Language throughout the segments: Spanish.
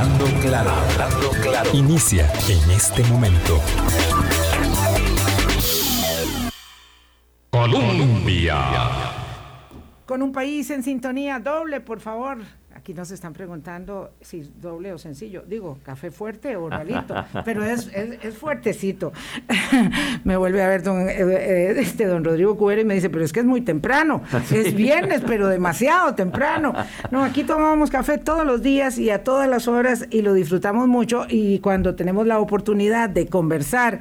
Hablando claro. Inicia en este momento. Colombia. Con un país en sintonía doble, por favor. Aquí nos están preguntando si es doble o sencillo. Digo, café fuerte o normalito, pero es, es, fuertecito. me vuelve a ver don, eh, eh, este don Rodrigo Cubero y me dice, pero es que es muy temprano. Es viernes, pero demasiado temprano. No, aquí tomamos café todos los días y a todas las horas y lo disfrutamos mucho y cuando tenemos la oportunidad de conversar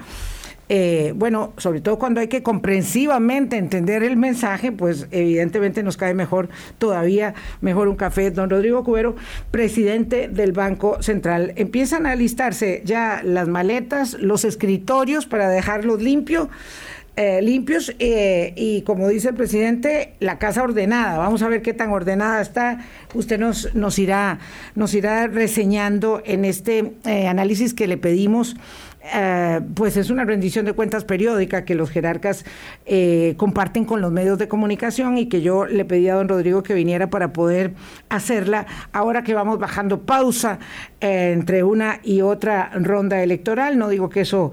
eh, bueno, sobre todo cuando hay que comprensivamente entender el mensaje, pues evidentemente nos cae mejor, todavía mejor un café. Don Rodrigo Cubero, presidente del Banco Central. Empiezan a alistarse ya las maletas, los escritorios para dejarlos limpios. Eh, limpios eh, y como dice el presidente, la casa ordenada. Vamos a ver qué tan ordenada está. Usted nos, nos, irá, nos irá reseñando en este análisis que le pedimos eh, pues es una rendición de cuentas periódica que los jerarcas eh, comparten con los medios de comunicación y que yo le pedí a don Rodrigo que viniera para poder hacerla. Ahora que vamos bajando pausa entre una y otra ronda electoral. No digo que eso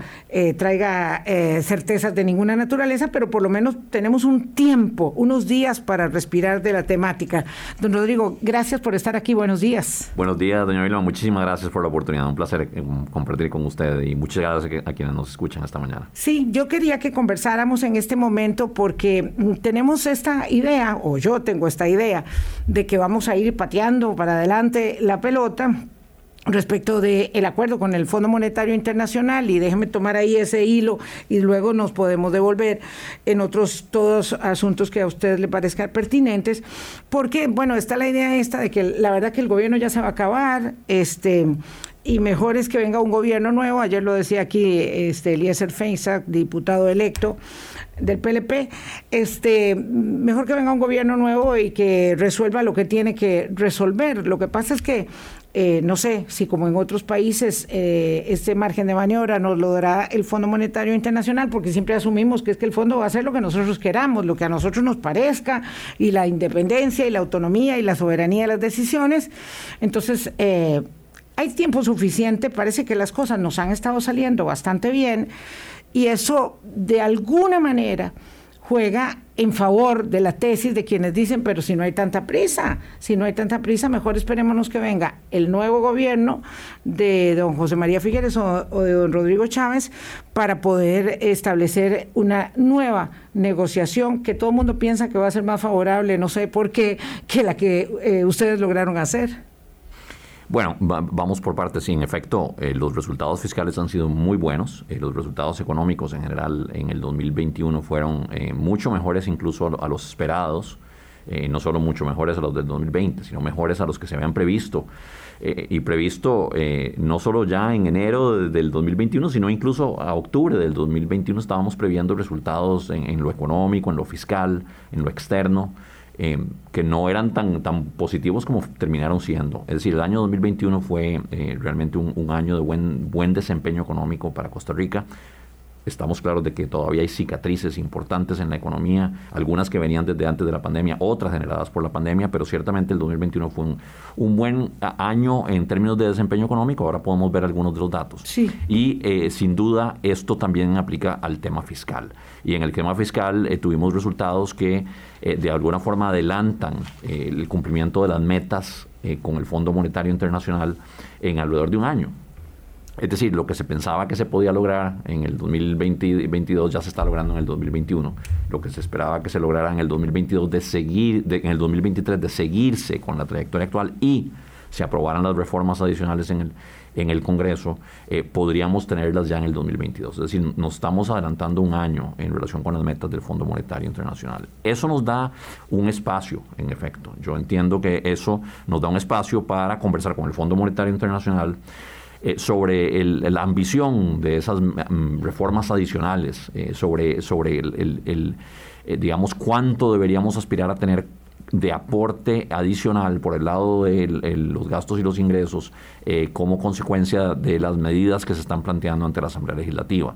traiga certezas de ninguna naturaleza, pero por lo menos tenemos un tiempo, unos días para respirar de la temática. Don Rodrigo, gracias por estar aquí. Buenos días. Buenos días, doña Vilma. Muchísimas gracias por la oportunidad. Un placer compartir con usted y muchas a quienes nos escuchan esta mañana. Sí, yo quería que conversáramos en este momento porque tenemos esta idea, o yo tengo esta idea, de que vamos a ir pateando para adelante la pelota respecto del el acuerdo con el Fondo Monetario Internacional y déjeme tomar ahí ese hilo y luego nos podemos devolver en otros todos asuntos que a ustedes le parezcan pertinentes porque bueno está la idea esta de que la verdad que el gobierno ya se va a acabar este y mejor es que venga un gobierno nuevo. Ayer lo decía aquí este Eliezer Feinsack, diputado electo del PLP, este, mejor que venga un gobierno nuevo y que resuelva lo que tiene que resolver. Lo que pasa es que eh, no sé si como en otros países eh, este margen de maniobra nos lo dará el Fondo Monetario Internacional, porque siempre asumimos que es que el fondo va a hacer lo que nosotros queramos, lo que a nosotros nos parezca, y la independencia y la autonomía y la soberanía de las decisiones. Entonces, eh, hay tiempo suficiente, parece que las cosas nos han estado saliendo bastante bien y eso de alguna manera juega en favor de la tesis de quienes dicen, pero si no hay tanta prisa, si no hay tanta prisa, mejor esperémonos que venga el nuevo gobierno de don José María Figueres o, de don Rodrigo Chávez para poder establecer una nueva negociación que todo el mundo piensa que va a ser más favorable, no sé por qué, que la que eh, ustedes lograron hacer. Bueno, vamos por partes. Sí, en efecto, eh, los resultados fiscales han sido muy buenos. Eh, los resultados económicos en general en el 2021 fueron eh, mucho mejores incluso a, los esperados. no solo mucho mejores a los del 2020, sino mejores a los que se habían previsto. y previsto no solo ya en enero del 2021, sino incluso a octubre del 2021 estábamos previendo resultados en lo económico, en lo fiscal, en lo externo. Eh, que no eran tan, tan positivos como terminaron siendo. Es decir, el año 2021 fue eh, realmente un, año de buen, buen desempeño económico para Costa Rica. Estamos claros de que todavía hay cicatrices importantes en la economía, algunas que venían desde antes de la pandemia, otras generadas por la pandemia, pero ciertamente el 2021 fue un, buen año en términos de desempeño económico. Ahora podemos ver algunos de los datos. Sí. Y eh, sin duda esto también aplica al tema fiscal. Y en el tema fiscal tuvimos resultados que eh, de alguna forma adelantan eh, el cumplimiento de las metas eh, con el Fondo Monetario Internacional en alrededor de un año. Es decir, lo que se pensaba que se podía lograr en el 2022 ya se está logrando en el 2021. Lo que se esperaba que se lograra en el 2022 de seguir, en el 2023 de seguirse con la trayectoria actual y se aprobaran las reformas adicionales en el, en el Congreso, eh, podríamos tenerlas ya en el 2022. Es decir, nos estamos adelantando un año en relación con las metas del Fondo Monetario Internacional. Eso nos da un espacio, en efecto. Yo entiendo que eso nos da un espacio para conversar con el Fondo Monetario Internacional. Eh, sobre la ambición de esas mm, reformas adicionales, eh, sobre, sobre el, digamos, cuánto deberíamos aspirar a tener de aporte adicional por el lado de los gastos y los ingresos eh, como consecuencia de las medidas que se están planteando ante la Asamblea Legislativa.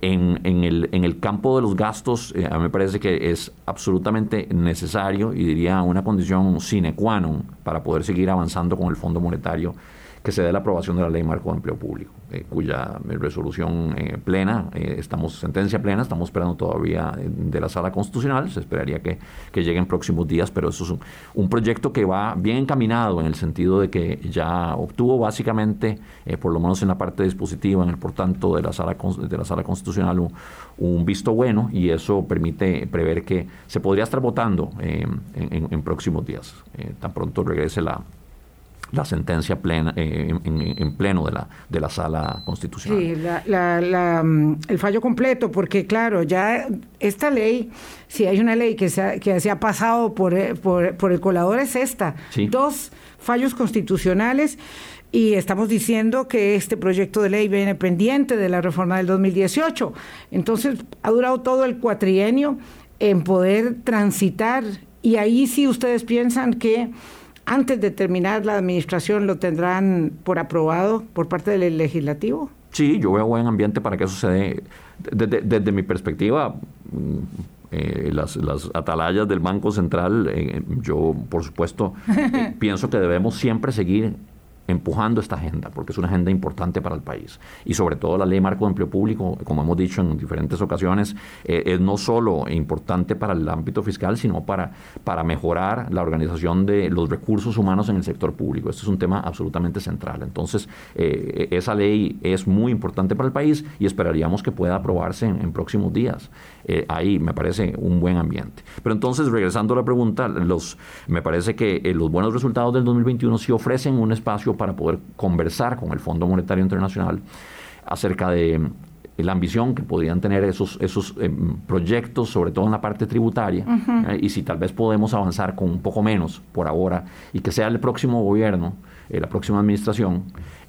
En, el, en el, campo de los gastos, eh, a mí me parece que es absolutamente necesario y diría una condición sine qua non para poder seguir avanzando con el Fondo Monetario que se dé la aprobación de la ley marco de empleo público, eh, cuya resolución eh, plena, estamos, sentencia plena, estamos esperando todavía de la sala constitucional, se esperaría que, que llegue en próximos días, pero eso es un, un, proyecto que va bien encaminado en el sentido de que ya obtuvo básicamente, por lo menos en la parte dispositiva, en el por tanto de la sala, de la sala constitucional, un, un visto bueno y eso permite prever que se podría estar votando en, próximos días, tan pronto regrese la, la sentencia plena, eh, en, pleno de la, de la sala constitucional. Sí, la, mm, el fallo completo, porque claro, ya esta ley, si hay una ley que se ha, que se ha pasado por, eh, por, por el colador es esta. Dos fallos constitucionales y estamos diciendo que este proyecto de ley viene pendiente de la reforma del 2018. Entonces, ha durado todo el cuatrienio en poder transitar y ahí sí ustedes piensan que antes de terminar la administración lo tendrán por aprobado por parte del legislativo? Sí, yo veo buen ambiente para que eso se dé. Desde, mi perspectiva, mm, eh, las, atalayas del Banco Central, eh, yo por supuesto pienso que debemos siempre seguir empujando esta agenda, porque es una agenda importante para el país. Y sobre todo la ley marco de empleo público, como hemos dicho en diferentes ocasiones, eh, es no solo importante para el ámbito fiscal, sino para, para mejorar la organización de los recursos humanos en el sector público. Este es un tema absolutamente central. Entonces, eh, esa ley es muy importante para el país y esperaríamos que pueda aprobarse en, próximos días. Eh, ahí me parece un buen ambiente. Pero entonces, regresando a la pregunta, los, me parece que los buenos resultados del 2021 sí ofrecen un espacio para poder conversar con el Fondo Monetario Internacional acerca de eh, la ambición que podrían tener esos, esos eh, proyectos, sobre todo en la parte tributaria, eh, y si tal vez podemos avanzar con un poco menos por ahora, y que sea el próximo gobierno, la próxima administración,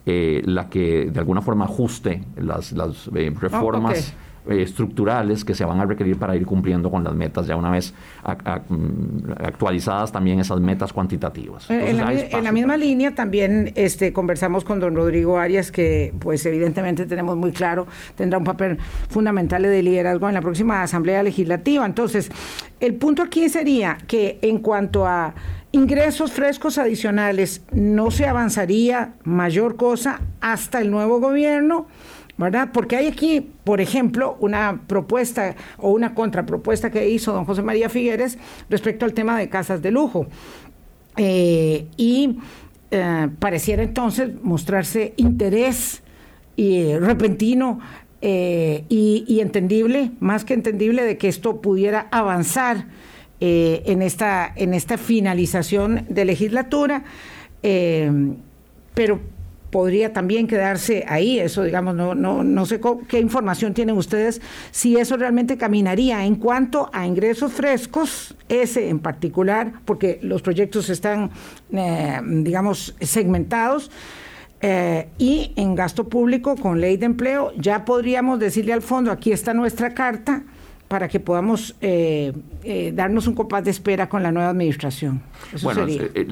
la que de alguna forma ajuste las, las reformas. Eh, estructurales que se van a requerir para ir cumpliendo con las metas, ya una vez mm, actualizadas también esas metas cuantitativas. Eh, en, la, misma línea también este, conversamos con don Rodrigo Arias, que pues evidentemente tenemos muy claro, tendrá un papel fundamental de liderazgo en la próxima Asamblea Legislativa. Entonces, el punto aquí sería que en cuanto a ingresos frescos adicionales, no se avanzaría mayor cosa hasta el nuevo gobierno ¿verdad? Porque hay aquí, por ejemplo, una propuesta o una contrapropuesta que hizo don José María Figueres respecto al tema de casas de lujo. Eh, y eh, pareciera entonces mostrarse interés y, repentino eh, y, entendible, más que entendible, de que esto pudiera avanzar en, esta, en esta finalización de legislatura. pero podría también quedarse ahí. Eso, digamos, no, no, no sé qué información tienen ustedes, si eso realmente caminaría en cuanto a ingresos frescos, ese en particular, porque los proyectos están, eh, digamos, segmentados. Eh, y en gasto público con ley de empleo, ya podríamos decirle al fondo, aquí está nuestra carta, para que podamos eh, eh, darnos un compás de espera con la nueva administración. bueno, eh,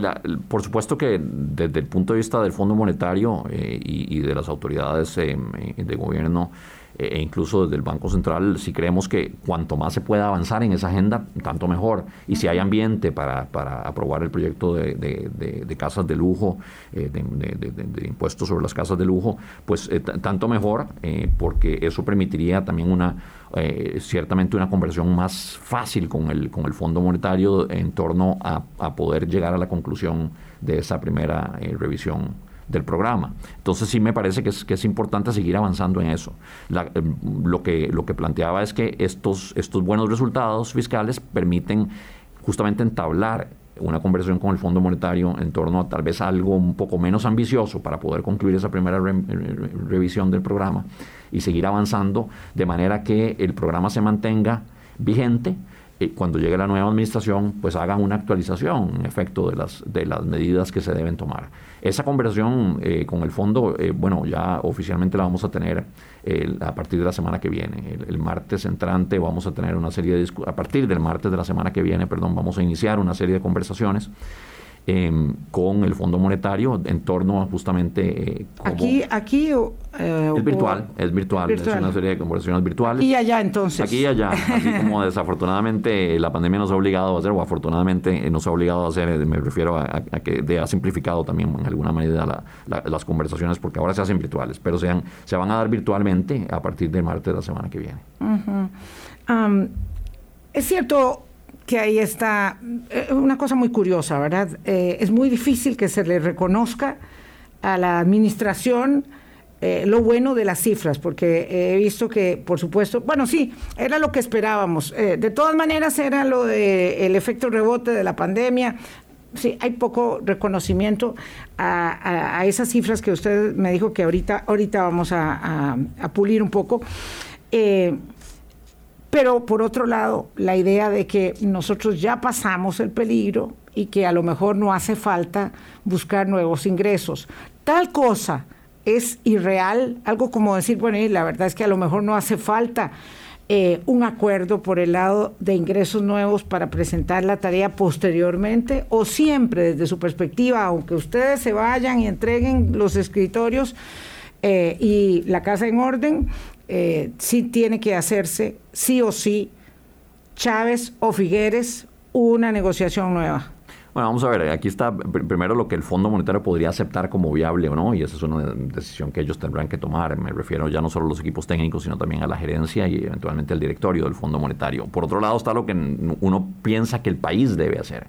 por supuesto que desde el punto de vista del Fondo Monetario y, de las autoridades de gobierno, e incluso desde el Banco Central, si creemos que cuanto más se pueda avanzar en esa agenda, tanto mejor. Y si hay ambiente para, para aprobar el proyecto de, de, casas de lujo, de, impuestos sobre las casas de lujo, pues tanto mejor, porque eso permitiría también una eh, ciertamente una conversión más fácil con el, con el Fondo Monetario en torno a, poder llegar a la conclusión de esa primera eh, revisión del programa. Entonces sí me parece que es, que es importante seguir avanzando en eso. Eh, lo, que, lo que planteaba es que estos, estos buenos resultados fiscales permiten justamente entablar una conversación con el Fondo Monetario en torno a tal vez algo un poco menos ambicioso para poder concluir esa primera revisión del programa y seguir avanzando de manera que el programa se mantenga vigente. Eh, cuando llegue la nueva administración, pues hagan una actualización, en efecto, de las, de las medidas que se deben tomar. Esa conversación eh, con el fondo, eh, bueno, ya oficialmente la vamos a tener a partir de la semana que viene. El, martes entrante vamos a tener una serie de a partir del martes de la semana que viene, perdón, vamos a iniciar una serie de conversaciones Em, con el Fondo Monetario en torno a justamente... Eh, aquí, aquí eh, es virtual, es virtual, es una serie de conversaciones virtuales. y allá entonces. Aquí y allá, así como desafortunadamente la pandemia nos ha obligado a hacer, o afortunadamente nos ha obligado a hacer, me refiero a, que ha simplificado también en alguna medida las conversaciones, porque ahora se hacen virtuales, pero sean, se van a dar virtualmente a partir de martes de la semana que viene. es cierto, que ahí está eh, una cosa muy curiosa, ¿verdad? Eh, es muy difícil que se le reconozca a la administración eh, lo bueno de las cifras, porque he visto que, por supuesto, bueno, sí, era lo que esperábamos. de todas maneras, era lo del efecto rebote de la pandemia. Sí, hay poco reconocimiento a, esas cifras que usted me dijo que ahorita, ahorita vamos a, a pulir un poco. Pero por otro lado, la idea de que nosotros ya pasamos el peligro y que a lo mejor no hace falta buscar nuevos ingresos. Tal cosa es irreal, algo como decir, bueno, la verdad es que a lo mejor no hace falta eh, un acuerdo por el lado de ingresos nuevos para presentar la tarea posteriormente o siempre desde su perspectiva, aunque ustedes se vayan y entreguen los escritorios eh, y la casa en orden, eh, sí tiene que hacerse, sí o sí, Chávez o Figueres, una negociación nueva. Bueno, vamos a ver, aquí está primero lo que el Fondo Monetario podría aceptar como viable o no, y esa es una decisión que ellos tendrán que tomar. Me refiero ya no solo a los equipos técnicos, sino también a la gerencia y eventualmente al directorio del Fondo Monetario. Por otro lado está lo que uno piensa que el país debe hacer.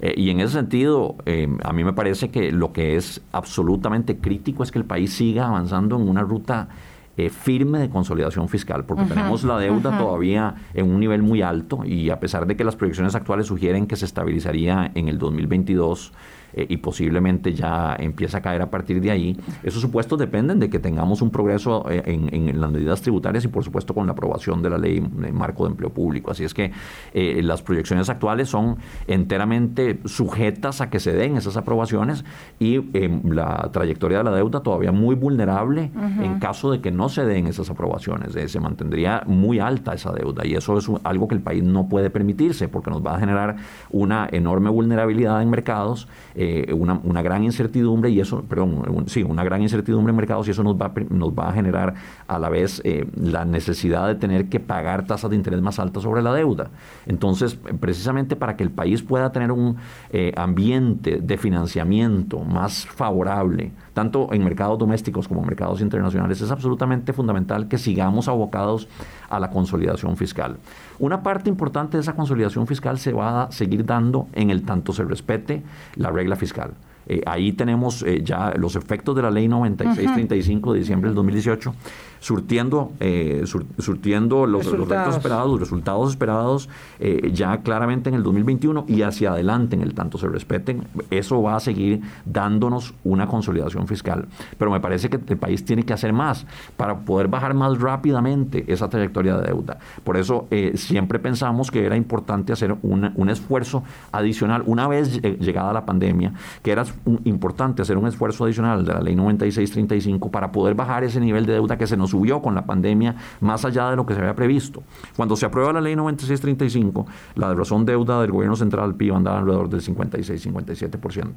Eh, y en ese sentido, eh, a mí me parece que lo que es absolutamente crítico es que el país siga avanzando en una ruta eh, firme de consolidación fiscal, porque tenemos la deuda todavía en un nivel muy alto y a pesar de que las proyecciones actuales sugieren que se estabilizaría en el 2022, eh, y posiblemente ya empieza a caer a partir de ahí. Esos supuestos dependen de que tengamos un progreso eh, en, las medidas tributarias y por supuesto con la aprobación de la ley de marco de empleo público. Así es que eh, las proyecciones actuales son enteramente sujetas a que se den esas aprobaciones y la trayectoria de la deuda todavía muy vulnerable en caso de que no se den esas aprobaciones. se mantendría muy alta esa deuda y eso es algo que el país no puede permitirse porque nos va a generar una enorme vulnerabilidad en mercados eh, una, una, gran incertidumbre y eso, perdón, sí, una gran incertidumbre en mercados y eso nos va, nos va a generar a la vez eh, la necesidad de tener que pagar tasas de interés más altas sobre la deuda. Entonces, precisamente para que el país pueda tener un eh, ambiente de financiamiento más favorable, tanto en mercados domésticos como en mercados internacionales, es absolutamente fundamental que sigamos abocados a la consolidación fiscal. Una parte importante de esa consolidación fiscal se va a seguir dando en el tanto se respete la regla fiscal. Eh, ahí tenemos eh, ya los efectos de la ley 9635 de diciembre del 2018 surtiendo, eh, surtiendo los resultados. esperados, los resultados esperados eh, ya claramente en el 2021 y hacia adelante en el tanto se respeten. Eso va a seguir dándonos una consolidación fiscal. Pero me parece que el país tiene que hacer más para poder bajar más rápidamente esa trayectoria de deuda. Por eso eh, siempre pensamos que era importante hacer un esfuerzo adicional una vez llegada la pandemia, que era importante hacer un esfuerzo adicional de la ley 9635 para poder bajar ese nivel de deuda que se nos subió con la pandemia más allá de lo que se había previsto. Cuando se aprueba la ley 9635, la razón deuda del gobierno central PIB andaba alrededor del 56-57%.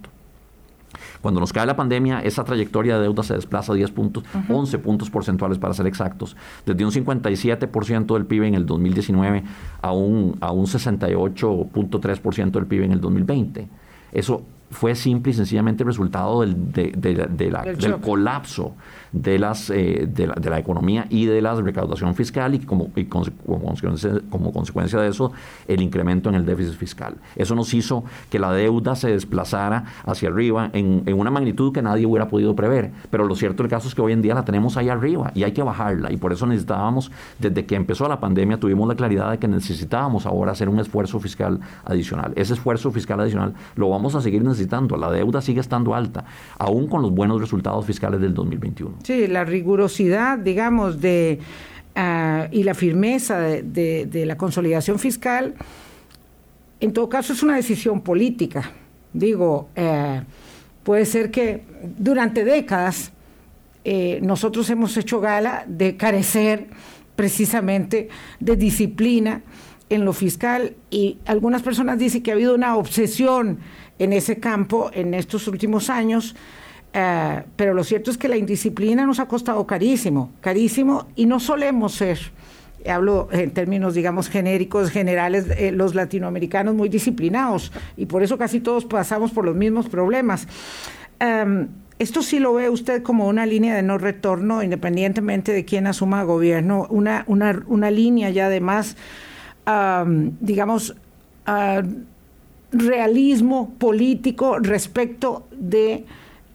Cuando nos cae la pandemia, esa trayectoria de deuda se desplaza 10 puntos, 11 puntos porcentuales para ser exactos, desde un 57% del PIB en el 2019 a un, a un 68.3% del PIB en el 2020. Eso fue simple y sencillamente resultado del, del colapso de, las, eh, de, la, economía y de la recaudación fiscal y como, como, consecuencia, de eso el incremento en el déficit fiscal. Eso nos hizo que la deuda se desplazara hacia arriba en, una magnitud que nadie hubiera podido prever. Pero lo cierto del caso es que hoy en día la tenemos ahí arriba y hay que bajarla. Y por eso necesitábamos, desde que empezó la pandemia, tuvimos la claridad de que necesitábamos ahora hacer un esfuerzo fiscal adicional. Ese esfuerzo fiscal adicional lo vamos a seguir necesitando. La deuda sigue estando alta, aún con los buenos resultados fiscales del 2021. Sí, la rigurosidad, digamos, de, ah, y la firmeza de, la consolidación fiscal, en todo caso es una decisión política. Digo, eh, puede ser que durante décadas eh, nosotros hemos hecho gala de carecer precisamente de disciplina en lo fiscal y algunas personas dicen que ha habido una obsesión en ese campo en estos últimos años, eh, pero lo cierto es que la indisciplina nos ha costado carísimo, carísimo y no solemos ser hablo en términos, digamos, genéricos, generales, eh, los latinoamericanos muy disciplinados y por eso casi todos pasamos por los mismos problemas. Em, esto sí lo ve usted como una línea de no retorno, independientemente de quién asuma gobierno, una, una, una línea ya además, digamos, realismo político respecto de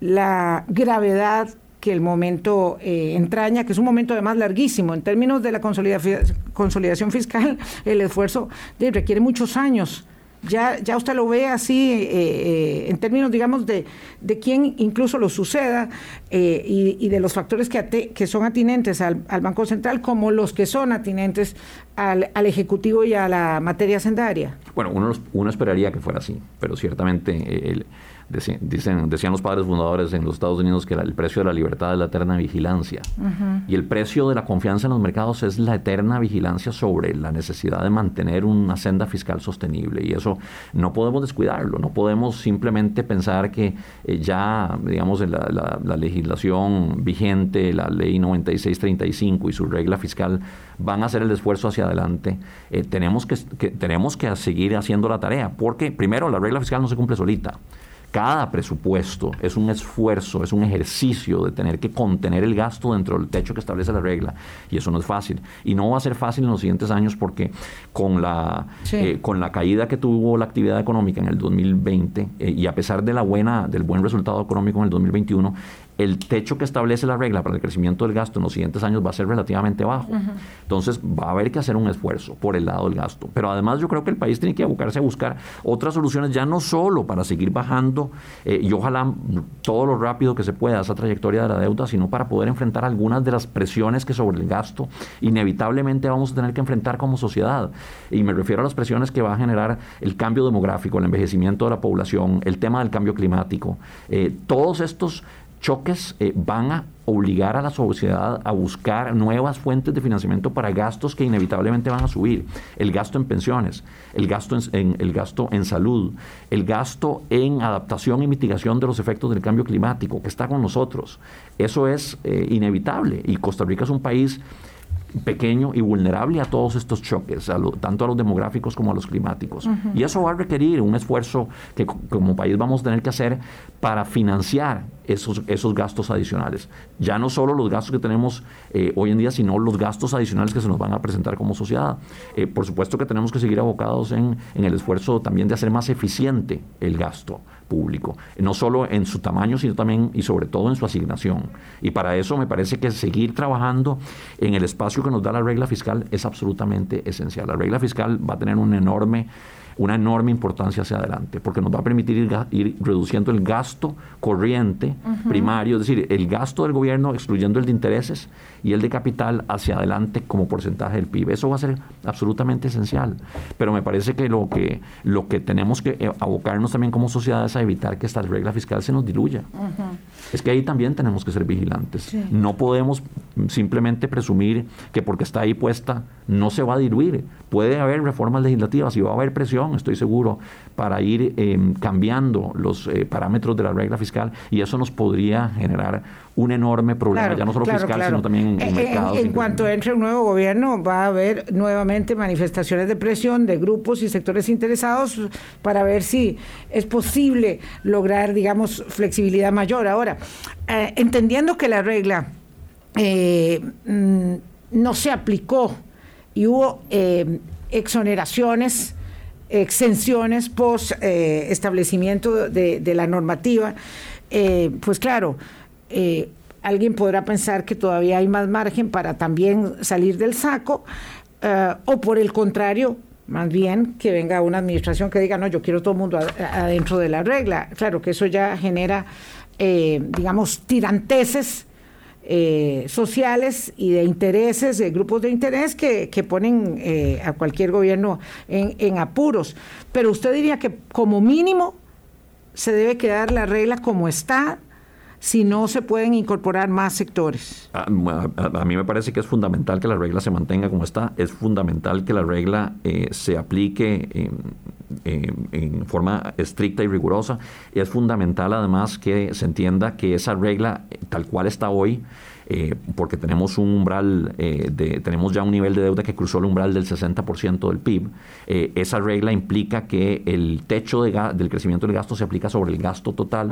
la gravedad que el momento eh, entraña, que es un momento además larguísimo. En términos de la consolidación fiscal, el esfuerzo requiere muchos años ya, ya usted lo ve así eh, eh, en términos, digamos, de, de quién incluso lo suceda eh, y, de los factores que, que son atinentes al, Banco Central como los que son atinentes al, al Ejecutivo y a la materia sendaria. Bueno, uno, uno esperaría que fuera así, pero ciertamente el Dicen, decían los padres fundadores en los Estados Unidos que el precio de la libertad es la eterna vigilancia. Y el precio de la confianza en los mercados es la eterna vigilancia sobre la necesidad de mantener una senda fiscal sostenible. Y eso no podemos descuidarlo. No podemos simplemente pensar que eh, ya, digamos, la, la, legislación vigente, la ley 9635 y su regla fiscal van a hacer el esfuerzo hacia adelante. Eh, tenemos, que, que, tenemos que seguir haciendo la tarea. Porque, primero, la regla fiscal no se cumple solita. Cada presupuesto es un esfuerzo, es un ejercicio de tener que contener el gasto dentro del techo que establece la regla. Y eso no es fácil. Y no va a ser fácil en los siguientes años porque con la, eh, con la caída que tuvo la actividad económica en el 2020 eh, y a pesar de la buena, del buen resultado económico en el 2021, el techo que establece la regla para el crecimiento del gasto en los siguientes años va a ser relativamente bajo. Entonces va a haber que hacer un esfuerzo por el lado del gasto. Pero además yo creo que el país tiene que abocarse a buscar otras soluciones, ya no solo para seguir bajando eh, y ojalá todo lo rápido que se pueda esa trayectoria de la deuda, sino para poder enfrentar algunas de las presiones que sobre el gasto inevitablemente vamos a tener que enfrentar como sociedad. Y me refiero a las presiones que va a generar el cambio demográfico, el envejecimiento de la población, el tema del cambio climático. Eh, todos estos choques eh, van a obligar a la sociedad a buscar nuevas fuentes de financiamiento para gastos que inevitablemente van a subir. El gasto en pensiones, el gasto en, el gasto en salud, el gasto en adaptación y mitigación de los efectos del cambio climático, que está con nosotros. Eso es eh, inevitable y Costa Rica es un país pequeño y vulnerable a todos estos choques, tanto a los demográficos como a los climáticos. Y eso va a requerir un esfuerzo que como país vamos a tener que hacer para financiar esos, esos gastos adicionales. Ya no solo los gastos que tenemos eh, hoy en día, sino los gastos adicionales que se nos van a presentar como sociedad. Eh, por supuesto que tenemos que seguir abocados en, en el esfuerzo también de hacer más eficiente el gasto público, no solo en su tamaño, sino también y sobre todo en su asignación. Y para eso me parece que seguir trabajando en el espacio que nos da la regla fiscal es absolutamente esencial. La regla fiscal va a tener un enorme una enorme importancia hacia adelante, porque nos va a permitir ir, reduciendo el gasto corriente primario, es decir, el gasto del gobierno excluyendo el de intereses y el de capital hacia adelante como porcentaje del PIB. Eso va a ser absolutamente esencial. Pero me parece que lo que, lo que tenemos que eh, abocarnos también como sociedad es a evitar que esta regla fiscal se nos diluya. Es que ahí también tenemos que ser vigilantes. No podemos simplemente presumir que porque está ahí puesta no se va a diluir. Puede haber reformas legislativas y va a haber presión, estoy seguro, para ir em, cambiando los eh, parámetros de la regla fiscal y eso nos podría generar un enorme problema, ya no solo fiscal, sino también en, mercados. En, cuanto entre un nuevo gobierno, va a haber nuevamente manifestaciones de presión de grupos y sectores interesados para ver si es posible lograr, digamos, flexibilidad mayor. Ahora, eh, entendiendo que la regla eh, mm, no se aplicó y hubo eh, exoneraciones, exenciones post establecimiento de, la normativa, pues claro, eh, alguien podrá pensar que todavía hay más margen para también salir del saco, eh, o por el contrario, más bien que venga una administración que diga, no, yo quiero todo el mundo adentro de la regla. Claro que eso ya genera, eh, digamos, tiranteses sociales y de intereses, de grupos de interés que, ponen a cualquier gobierno en, en apuros. Pero usted diría que como mínimo se debe quedar la regla como está, si no se pueden incorporar más sectores? A, mí me parece que es fundamental que la regla se mantenga como está, es fundamental que la regla eh, se aplique en forma estricta y rigurosa, es fundamental además que se entienda que esa regla tal cual está hoy, eh, porque tenemos un umbral, eh, de, tenemos ya un nivel de deuda que cruzó el umbral del 60% del PIB. Eh, esa regla implica que el techo de del crecimiento del gasto se aplica sobre el gasto total,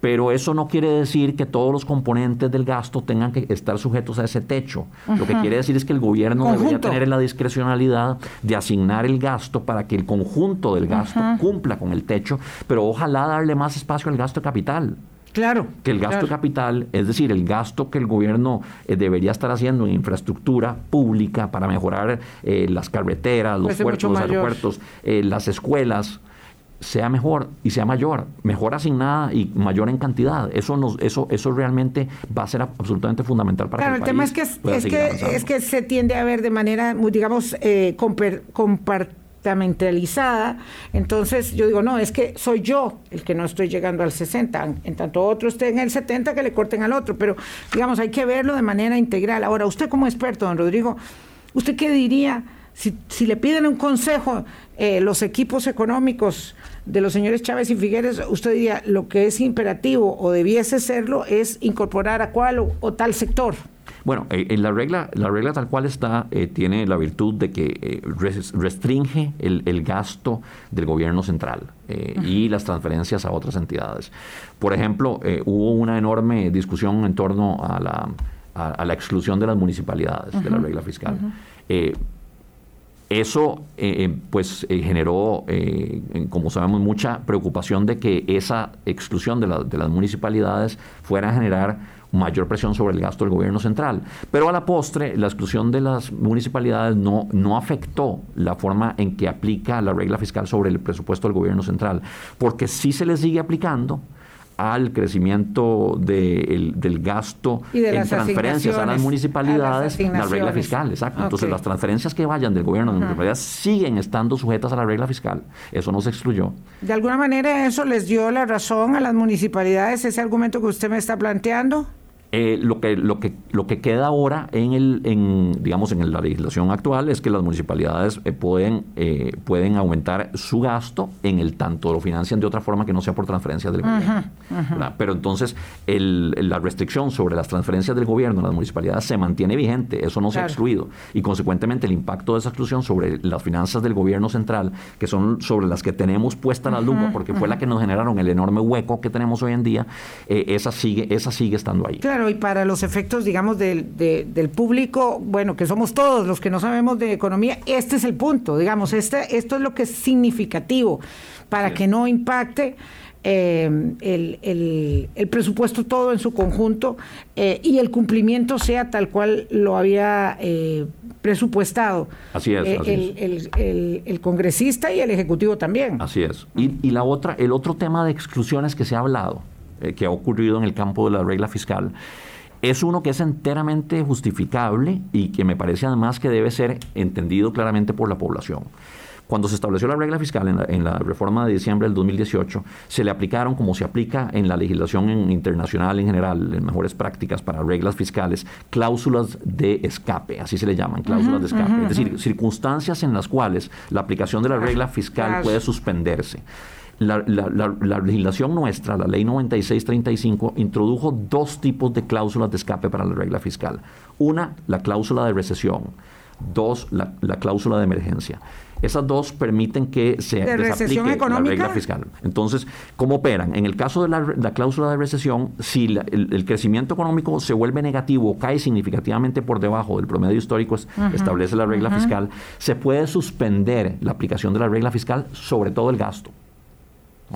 pero eso no quiere decir que todos los componentes del gasto tengan que estar sujetos a ese techo. Lo que quiere decir es que el gobierno debería tener la discrecionalidad de asignar el gasto para que el conjunto del gasto cumpla con el techo, pero ojalá darle más espacio al gasto de capital. Claro. Que el gasto capital, es decir, el gasto que el gobierno eh, debería estar haciendo en infraestructura pública para mejorar eh, las carreteras, los puertos, los aeropuertos, eh, las escuelas, sea mejor y sea mayor, mejor asignada y mayor en cantidad. Eso nos, eso, eso realmente va a ser absolutamente fundamental para claro, que el, tema es que es, que, es que se tiende a ver de manera, digamos, eh, compartida mentalizada, entonces yo digo, no, es que soy yo el que no estoy llegando al 60, en tanto otro esté en el 70 que le corten al otro, pero digamos, hay que verlo de manera integral. Ahora, usted como experto, don Rodrigo, ¿usted qué diría si, si le piden un consejo eh, los equipos económicos de los señores Chávez y Figueres, usted diría, lo que es imperativo o debiese serlo es incorporar a cuál o tal sector? Bueno, en eh, la regla, la regla tal cual está, eh, tiene la virtud de que eh, restringe el, gasto del gobierno central y las transferencias a otras entidades. Por ejemplo, hubo una enorme discusión en torno a la, a, la exclusión de las municipalidades de la regla fiscal. Eso pues generó, como sabemos, mucha preocupación de que esa exclusión de, de las municipalidades fuera a generar mayor presión sobre el gasto del gobierno central. Pero a la postre, la exclusión de las municipalidades no, no afectó la forma en que aplica la regla fiscal sobre el presupuesto del gobierno central, porque sí se le sigue aplicando al crecimiento del gasto en transferencias a las municipalidades, la regla fiscal, exacto. Entonces las transferencias que vayan del gobierno a las municipalidades siguen estando sujetas a la regla fiscal. Eso no se excluyó. ¿De alguna manera eso les dio la razón a las municipalidades, ese argumento que usted me está planteando? Eh, lo, que, lo, que, lo que queda ahora en, el, en, digamos, en la legislación actual es que las municipalidades eh, pueden, eh, pueden aumentar su gasto en el tanto lo financian de otra forma que no sea por transferencias del gobierno. Pero entonces la restricción sobre las transferencias del gobierno a las municipalidades se mantiene vigente, eso no se ha excluido. Y consecuentemente el impacto de esa exclusión sobre las finanzas del gobierno central, que son sobre las que tenemos puesta la lupa, porque fue la que nos generaron el enorme hueco que tenemos hoy en día, esa, sigue, esa sigue estando ahí. Claro y para los efectos, digamos, del, del público, bueno, que somos todos los que no sabemos de economía, este es el punto, digamos, este, esto es lo que es significativo para que no impacte. Eh, el, el, presupuesto todo en su conjunto eh, y el cumplimiento sea tal cual lo había eh, presupuestado. Así es. el, el, congresista y el ejecutivo también. Así es. Y, y, la otra, el otro tema de exclusiones que se ha hablado, eh, que ha ocurrido en el campo de la regla fiscal, es uno que es enteramente justificable y que me parece además que debe ser entendido claramente por la población. Cuando se estableció la regla fiscal en la, reforma de diciembre del 2018, se le aplicaron, como se aplica en la legislación internacional en general, en mejores prácticas para reglas fiscales, cláusulas de escape, así se le llaman, cláusulas de escape, es decir, circunstancias en las cuales la aplicación de la regla fiscal puede suspenderse la, legislación nuestra, la ley 9635, introdujo dos tipos de cláusulas de escape para la regla fiscal. Una, la cláusula de recesión. Dos, la, cláusula de emergencia. Esas dos permiten que se desaplique la regla fiscal. Entonces, ¿cómo operan? En el caso de la, cláusula de recesión, si el, crecimiento económico se vuelve negativo o cae significativamente por debajo del promedio histórico, establece la regla fiscal, se puede suspender la aplicación de la regla fiscal sobre todo el gasto.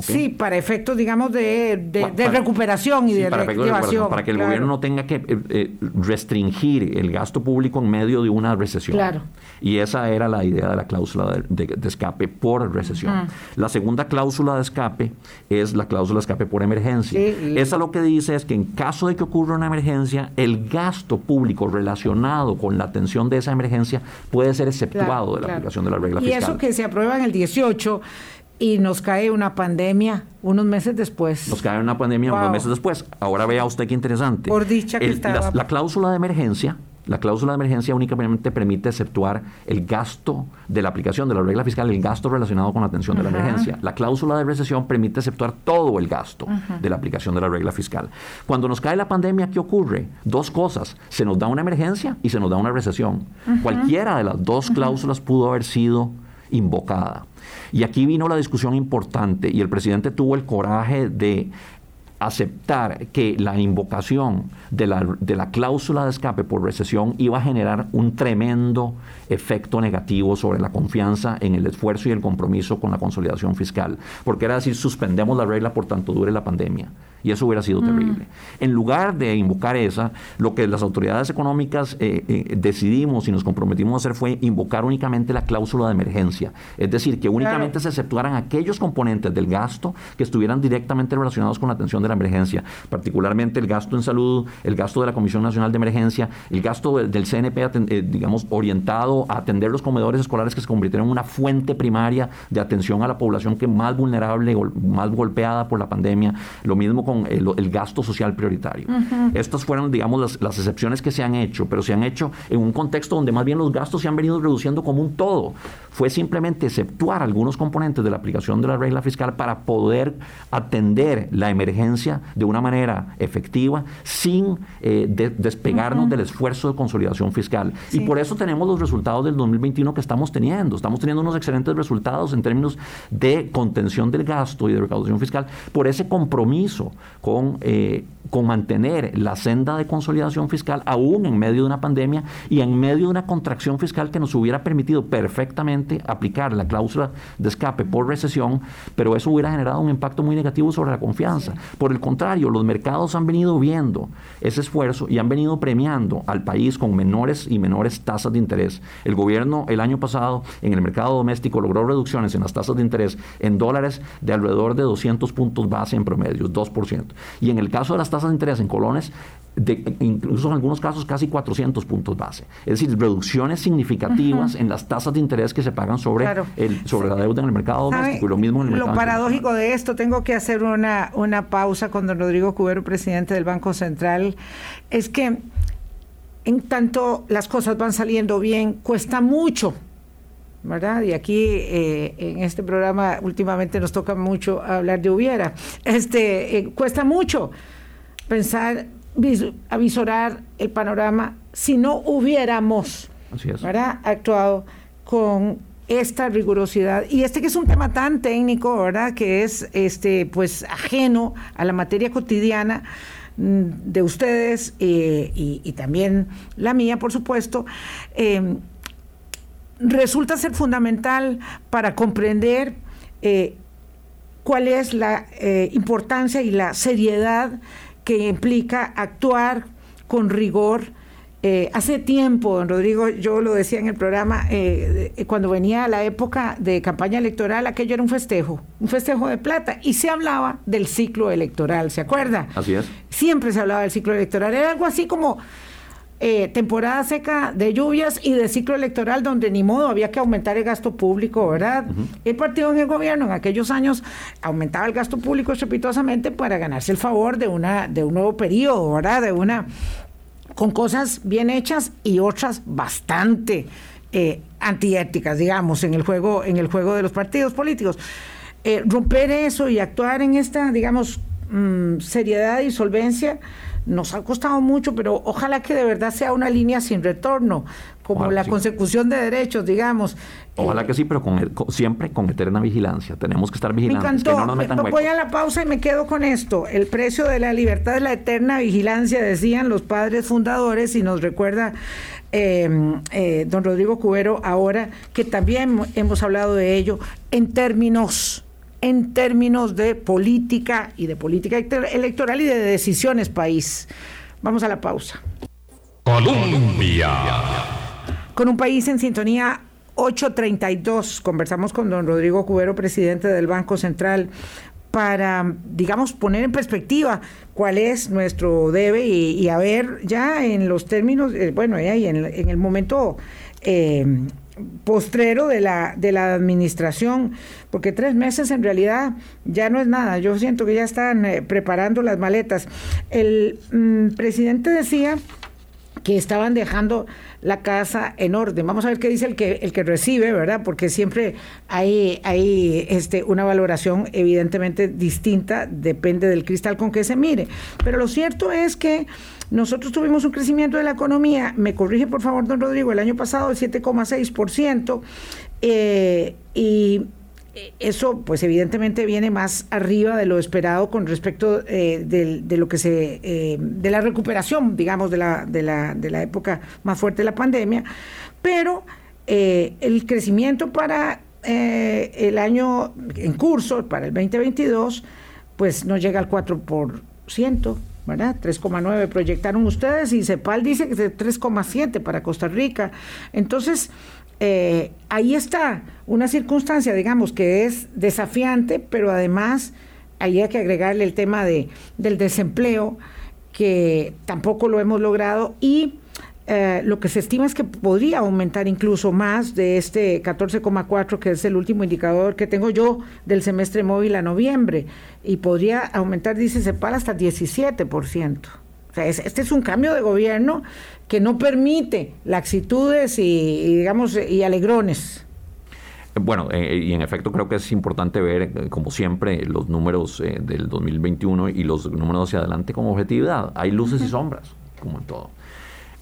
Sí, para efectos, digamos, de, de, recuperación y de para reactivación. Para que el gobierno no tenga que eh, eh, restringir el gasto público en medio de una recesión. Claro. Y esa era la idea de la cláusula de, escape por recesión. La segunda cláusula de escape es la cláusula de escape por emergencia. Esa lo que dice es que en caso de que ocurra una emergencia, el gasto público relacionado con la atención de esa emergencia puede ser exceptuado de la aplicación de la regla fiscal. Y eso que se aprueba en el 18 y nos cae una pandemia unos meses después. Nos cae una pandemia unos meses después. Ahora vea usted qué interesante. Por dicha que la, cláusula de emergencia la cláusula de emergencia únicamente permite exceptuar el gasto de la aplicación de la regla fiscal, el gasto relacionado con la atención de la emergencia. La cláusula de recesión permite exceptuar todo el gasto de la aplicación de la regla fiscal. Cuando nos cae la pandemia, ¿qué ocurre? Dos cosas. Se nos da una emergencia y se nos da una recesión. Cualquiera de las dos cláusulas pudo haber sido invocada. Y aquí vino la discusión importante y el presidente tuvo el coraje de aceptar que la invocación de la, de la, cláusula de escape por recesión iba a generar un tremendo efecto negativo sobre la confianza en el esfuerzo y el compromiso con la consolidación fiscal, porque era decir, suspendemos la regla por tanto dure la pandemia y eso hubiera sido mm. terrible. En lugar de invocar esa, lo que las autoridades económicas eh, eh, decidimos y nos comprometimos a hacer fue invocar únicamente la cláusula de emergencia, es decir, que únicamente se exceptuaran aquellos componentes del gasto que estuvieran directamente relacionados con la atención de la emergencia, particularmente el gasto en salud, el gasto de la Comisión Nacional de Emergencia, el gasto del, CNP, eh, digamos, orientado a atender los comedores escolares que se convirtieron en una fuente primaria de atención a la población que más vulnerable, o más golpeada por la pandemia, lo mismo con el, gasto social prioritario. Estas fueron, digamos, las, excepciones que se han hecho, pero se han hecho en un contexto donde más bien los gastos se han venido reduciendo como un todo. Fue simplemente exceptuar algunos componentes de la aplicación de la regla fiscal para poder atender la emergencia de una manera efectiva sin eh, despegarnos del esfuerzo de consolidación fiscal. Y por eso tenemos los resultados del 2021 que estamos teniendo. Estamos teniendo unos excelentes resultados en términos de contención del gasto y de recaudación fiscal por ese compromiso con, eh, con mantener la senda de consolidación fiscal aún en medio de una pandemia y en medio de una contracción fiscal que nos hubiera permitido perfectamente aplicar la cláusula de escape por recesión, pero eso hubiera generado un impacto muy negativo sobre la confianza. Por el contrario, los mercados han venido viendo ese esfuerzo y han venido premiando al país con menores y menores tasas de interés. El gobierno el año pasado en el mercado doméstico logró reducciones en las tasas de interés en dólares de alrededor de 200 puntos base en promedio, 2%. Y en el caso de las tasas de interés en colones, de, incluso en algunos casos casi 400 puntos base. Es decir, reducciones significativas en las tasas de interés que se pagan sobre, el, sobre la deuda en el mercado doméstico y lo mismo en el mercado. Lo paradójico de esto, tengo que hacer una, una pausa con don Rodrigo Cubero, presidente del Banco Central, es que en tanto las cosas van saliendo bien, cuesta mucho ¿verdad? Y aquí eh, en este programa últimamente nos toca mucho hablar de hubiera. Este, eh, cuesta mucho pensar, avisorar el panorama si no hubiéramos actuado con esta rigurosidad y este que es un tema tan técnico, ¿verdad? Que es este pues ajeno a la materia cotidiana mm, de ustedes eh, y, también la mía, por supuesto resulta ser fundamental para comprender eh, cuál es la eh, importancia y la seriedad que implica actuar con rigor. Eh, hace tiempo, don Rodrigo, yo lo decía en el programa, cuando venía la época de campaña electoral, aquello era un festejo, un festejo de plata, y se hablaba del ciclo electoral, ¿se acuerda? Así es. Siempre se hablaba del ciclo electoral, era algo así como eh, temporada seca de lluvias y de ciclo electoral donde ni modo había que aumentar el gasto público, ¿verdad? El partido en el gobierno en aquellos años aumentaba el gasto público estrepitosamente para ganarse el favor de una de un nuevo periodo, ¿verdad? De una con cosas bien hechas y otras bastante eh, antiéticas, digamos, en el juego en el juego de los partidos políticos. Eh, romper eso y actuar en esta, digamos, mm, seriedad y solvencia nos ha costado mucho, pero ojalá que de verdad sea una línea sin retorno, como la consecución de derechos, digamos. Ojalá eh, que sí, pero con, siempre con eterna vigilancia. Tenemos que estar vigilantes. Me encantó. no Voy a la pausa y me quedo con esto. El precio de la libertad es la eterna vigilancia, decían los padres fundadores, y nos recuerda em, eh, don Rodrigo Cubero ahora, que también hemos hablado de ello en términos en términos de política y de política electoral y de decisiones país. Vamos a la pausa. Colombia. Con un país en sintonía 832, conversamos con don Rodrigo Cubero, presidente del Banco Central, para, digamos, poner en perspectiva cuál es nuestro debe y, a ver ya en los términos, eh, bueno, y en, en, el momento eh, postrero de la, de la administración, porque tres meses en realidad ya no es nada. Yo siento que ya están eh, preparando las maletas. El mm, presidente decía que estaban dejando la casa en orden. Vamos a ver qué dice el que, el que recibe, ¿verdad? Porque siempre hay, hay este, una valoración evidentemente distinta, depende del cristal con que se mire. Pero lo cierto es que nosotros tuvimos un crecimiento de la economía, me corrige por favor, don Rodrigo, el año pasado de 7,6%, eh, y eso pues evidentemente viene más arriba de lo esperado con respecto eh, de, lo que se eh, de la recuperación digamos de la, de la, de la época más fuerte de la pandemia pero eh, el crecimiento para el año en curso para el 2022 pues no llega al 4% ¿verdad? 3,9 proyectaron ustedes y CEPAL dice que es de 3,7 para Costa Rica entonces eh, ahí está una circunstancia, digamos, que es desafiante, pero además ahí hay que agregarle el tema de, del desempleo, que tampoco lo hemos logrado, y eh, lo que se estima es que podría aumentar incluso más de este 14,4, que es el último indicador que tengo yo del semestre móvil a noviembre, y podría aumentar, dice CEPAL, hasta 17%. O sea, este es un cambio de gobierno que no permite laxitudes y, digamos y alegrones. Bueno, eh, y en efecto creo que es importante ver, eh, como siempre, los números eh, del 2021 y los números hacia adelante con objetividad. Hay luces y sombras, como en todo.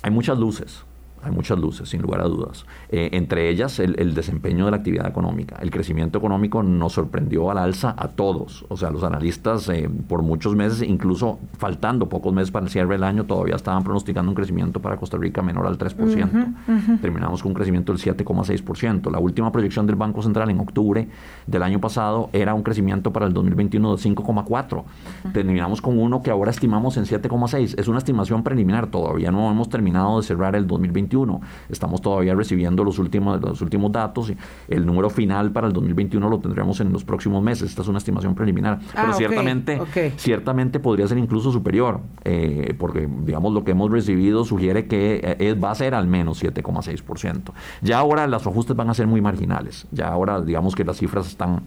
Hay muchas luces hay muchas luces, sin lugar a dudas. Eh, entre ellas, el, desempeño de la actividad económica. El crecimiento económico nos sorprendió al alza a todos. O sea, los analistas eh, por muchos meses, incluso faltando pocos meses para el cierre del año, todavía estaban pronosticando un crecimiento para Costa Rica menor al 3%. Terminamos con un crecimiento del 7,6%. La última proyección del Banco Central en octubre del año pasado era un crecimiento para el 2021 de 5,4%. Terminamos con uno que ahora estimamos en 7,6%. Es una estimación preliminar. Todavía no hemos terminado de cerrar el 2021 Estamos todavía recibiendo los últimos, los últimos datos. Y el número final para el 2021 lo tendremos en los próximos meses. Esta es una estimación preliminar. Ah, Pero ciertamente, ciertamente podría ser incluso superior, eh, porque digamos lo que hemos recibido sugiere que eh, va a ser al menos 7,6%. Ya ahora los ajustes van a ser muy marginales. Ya ahora digamos que las cifras están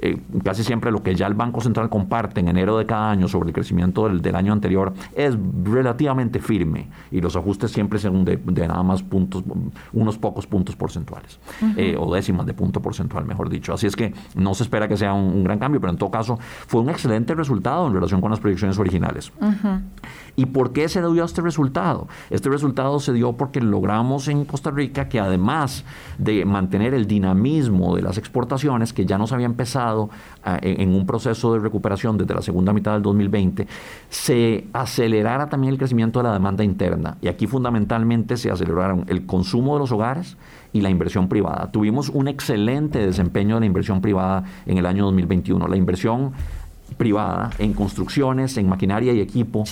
eh, casi siempre lo que ya el Banco Central comparte en enero de cada año sobre el crecimiento del, año anterior es relativamente firme y los ajustes siempre son de, nada más puntos, unos pocos puntos porcentuales eh, o décimas de punto porcentual, mejor dicho. Así es que no se espera que sea un, gran cambio, pero en todo caso fue un excelente resultado en relación con las proyecciones originales. ¿Y por qué se dio este resultado? Este resultado se dio porque logramos en Costa Rica que además de mantener el dinamismo de las exportaciones, que ya nos había empezado ah, en un proceso de recuperación desde la segunda mitad del 2020, se acelerara también el crecimiento de la demanda interna. Y aquí fundamentalmente se aceleraron el consumo de los hogares y la inversión privada. Tuvimos un excelente desempeño de la inversión privada en el año 2021. La inversión privada en construcciones, en maquinaria y equipo,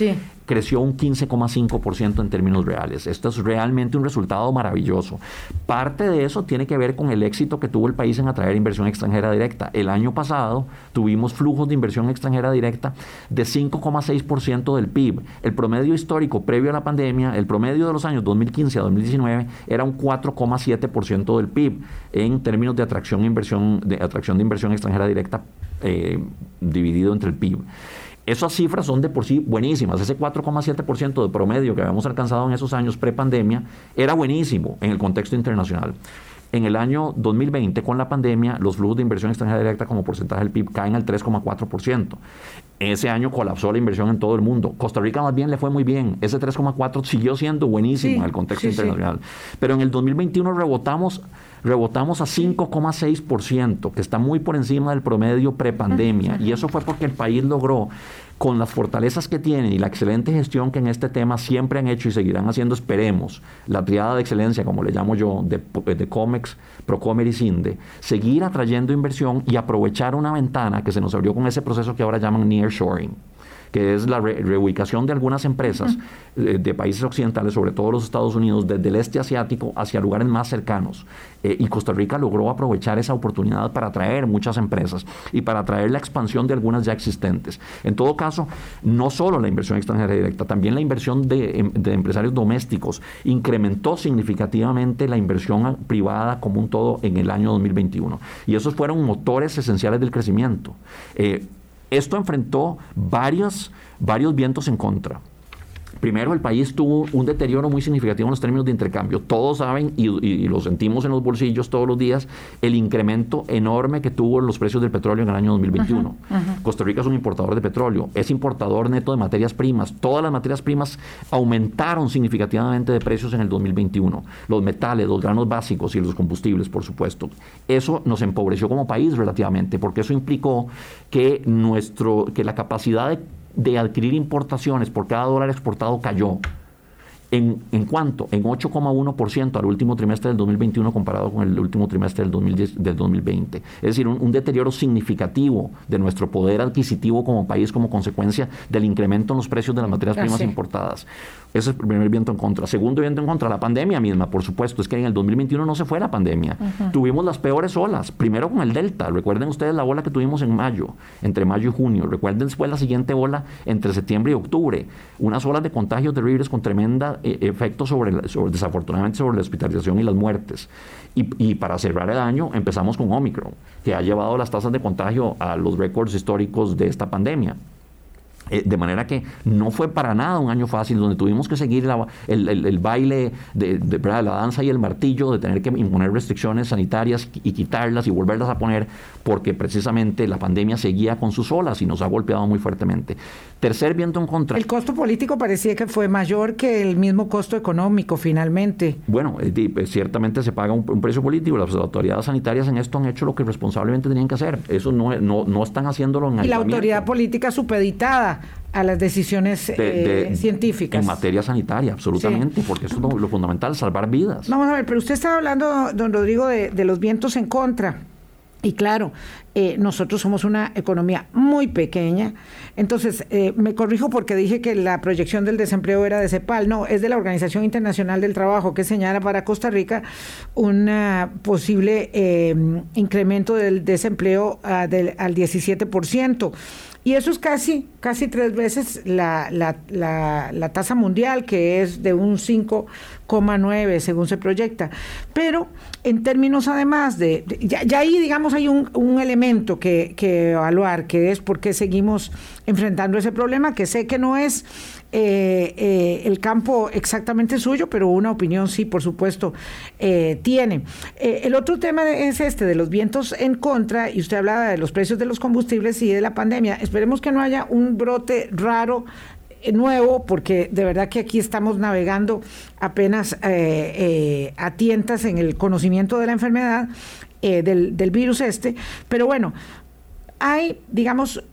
creció un 15,5% en términos reales. Esto es realmente un resultado maravilloso. Parte de eso tiene que ver con el éxito que tuvo el país en atraer inversión extranjera directa. El año pasado tuvimos flujos de inversión extranjera directa de 5,6% del PIB. El promedio histórico previo a la pandemia, el promedio de los años 2015 a 2019 era un 4,7% del PIB en términos de atracción, inversión, de atracción de inversión extranjera directa eh, dividido entre el PIB. Esas cifras son de por sí buenísimas. Ese 4,7% de promedio que habíamos alcanzado en esos años pre-pandemia era buenísimo en el contexto internacional. En el año 2020, con la pandemia, los flujos de inversión extranjera directa como porcentaje del PIB caen al 3,4%. Ese año colapsó la inversión en todo el mundo. Costa Rica más bien le fue muy bien. Ese 3,4 siguió siendo buenísimo en el contexto internacional. Pero en el 2021 rebotamos rebotamos a 5,6%, que está muy por encima del promedio prepandemia. Y eso fue porque el país logró, con las fortalezas que tiene y la excelente gestión que en este tema siempre han hecho y seguirán haciendo, esperemos, la triada de excelencia, como le llamo yo, de, de COMEX, Procomer y CINDE, seguir atrayendo inversión y aprovechar una ventana que se nos abrió con ese proceso que ahora llaman nearshoring que es la reubicación de algunas empresas eh, de países occidentales, sobre todo los Estados Unidos, desde el este asiático hacia lugares más cercanos. Eh, y Costa Rica logró aprovechar esa oportunidad para atraer muchas empresas y para atraer la expansión de algunas ya existentes. En todo caso, no solo la inversión extranjera directa, también la inversión de, em, de empresarios domésticos incrementó significativamente la inversión privada como un todo en el año 2021. Y esos fueron motores esenciales del crecimiento. Eh, esto enfrentó varios, varios vientos en contra. Primero, el país tuvo un deterioro muy significativo en los términos de intercambio. Todos saben, y, lo sentimos en los bolsillos todos los días, el incremento enorme que tuvo los precios del petróleo en el año 2021. Costa Rica es un importador de petróleo, es importador neto de materias primas. Todas las materias primas aumentaron significativamente de precios en el 2021. Los metales, los granos básicos y los combustibles, por supuesto. Eso nos empobreció como país relativamente, porque eso implicó que, nuestro, que la capacidad de de adquirir importaciones por cada dólar exportado cayó. ¿En, en cuánto? En 8,1% al último trimestre del 2021 comparado con el último trimestre del, 2010, del 2020. Es decir, un, deterioro significativo de nuestro poder adquisitivo como país como consecuencia del incremento en los precios de las materias primas importadas. Ese es el primer viento en contra. Segundo viento en contra, la pandemia misma, por supuesto. Es que en el 2021 no se fue la pandemia. Tuvimos las peores olas. Primero con el Delta. Recuerden ustedes la ola que tuvimos en mayo, entre mayo y junio. Recuerden después la siguiente ola entre septiembre y octubre. Unas olas de contagios terribles con tremenda efecto sobre, sobre, desafortunadamente, sobre la hospitalización y las muertes. Y, y, para cerrar el año empezamos con Omicron, que ha llevado las tasas de contagio a los récords históricos de esta pandemia. Eh, de manera que no fue para nada un año fácil, donde tuvimos que seguir el, baile de, la danza y el martillo, de tener que imponer restricciones sanitarias y quitarlas y volverlas a poner, porque precisamente la pandemia seguía con sus olas y nos ha golpeado muy fuertemente. Tercer viento en contra. El costo político parecía que fue mayor que el mismo costo económico, finalmente. Bueno, eh, ciertamente se paga un, precio político. Las autoridades sanitarias en esto han hecho lo que responsablemente tenían que hacer. Eso no, no, no están haciéndolo en Y la autoridad política supeditada a las decisiones eh, científicas. En materia sanitaria, absolutamente, porque eso es lo, fundamental, salvar vidas. Vamos a ver, pero usted estaba hablando, don Rodrigo, de, los vientos en contra. Y claro, eh, nosotros somos una economía muy pequeña. Entonces, eh, me corrijo porque dije que la proyección del desempleo era de CEPAL. No, es de la Organización Internacional del Trabajo que señala para Costa Rica un posible incremento del desempleo ah, del, al 17%. Y eso es casi, casi tres veces la, la, la, tasa mundial, que es de un 5,9 según se proyecta. Pero en términos además de, ya, ahí digamos hay un, un elemento que, que, evaluar, que es por qué seguimos enfrentando ese problema, que sé que no es eh, eh, el campo exactamente suyo, pero una opinión sí, por supuesto, eh, tiene. el otro tema es este, de los vientos en contra, y usted hablaba de los precios de los combustibles y de la pandemia. Esperemos que no haya un brote raro nuevo, porque de verdad que aquí estamos navegando apenas a tientas en el conocimiento de la enfermedad, del, del virus este, pero bueno, hay, digamos,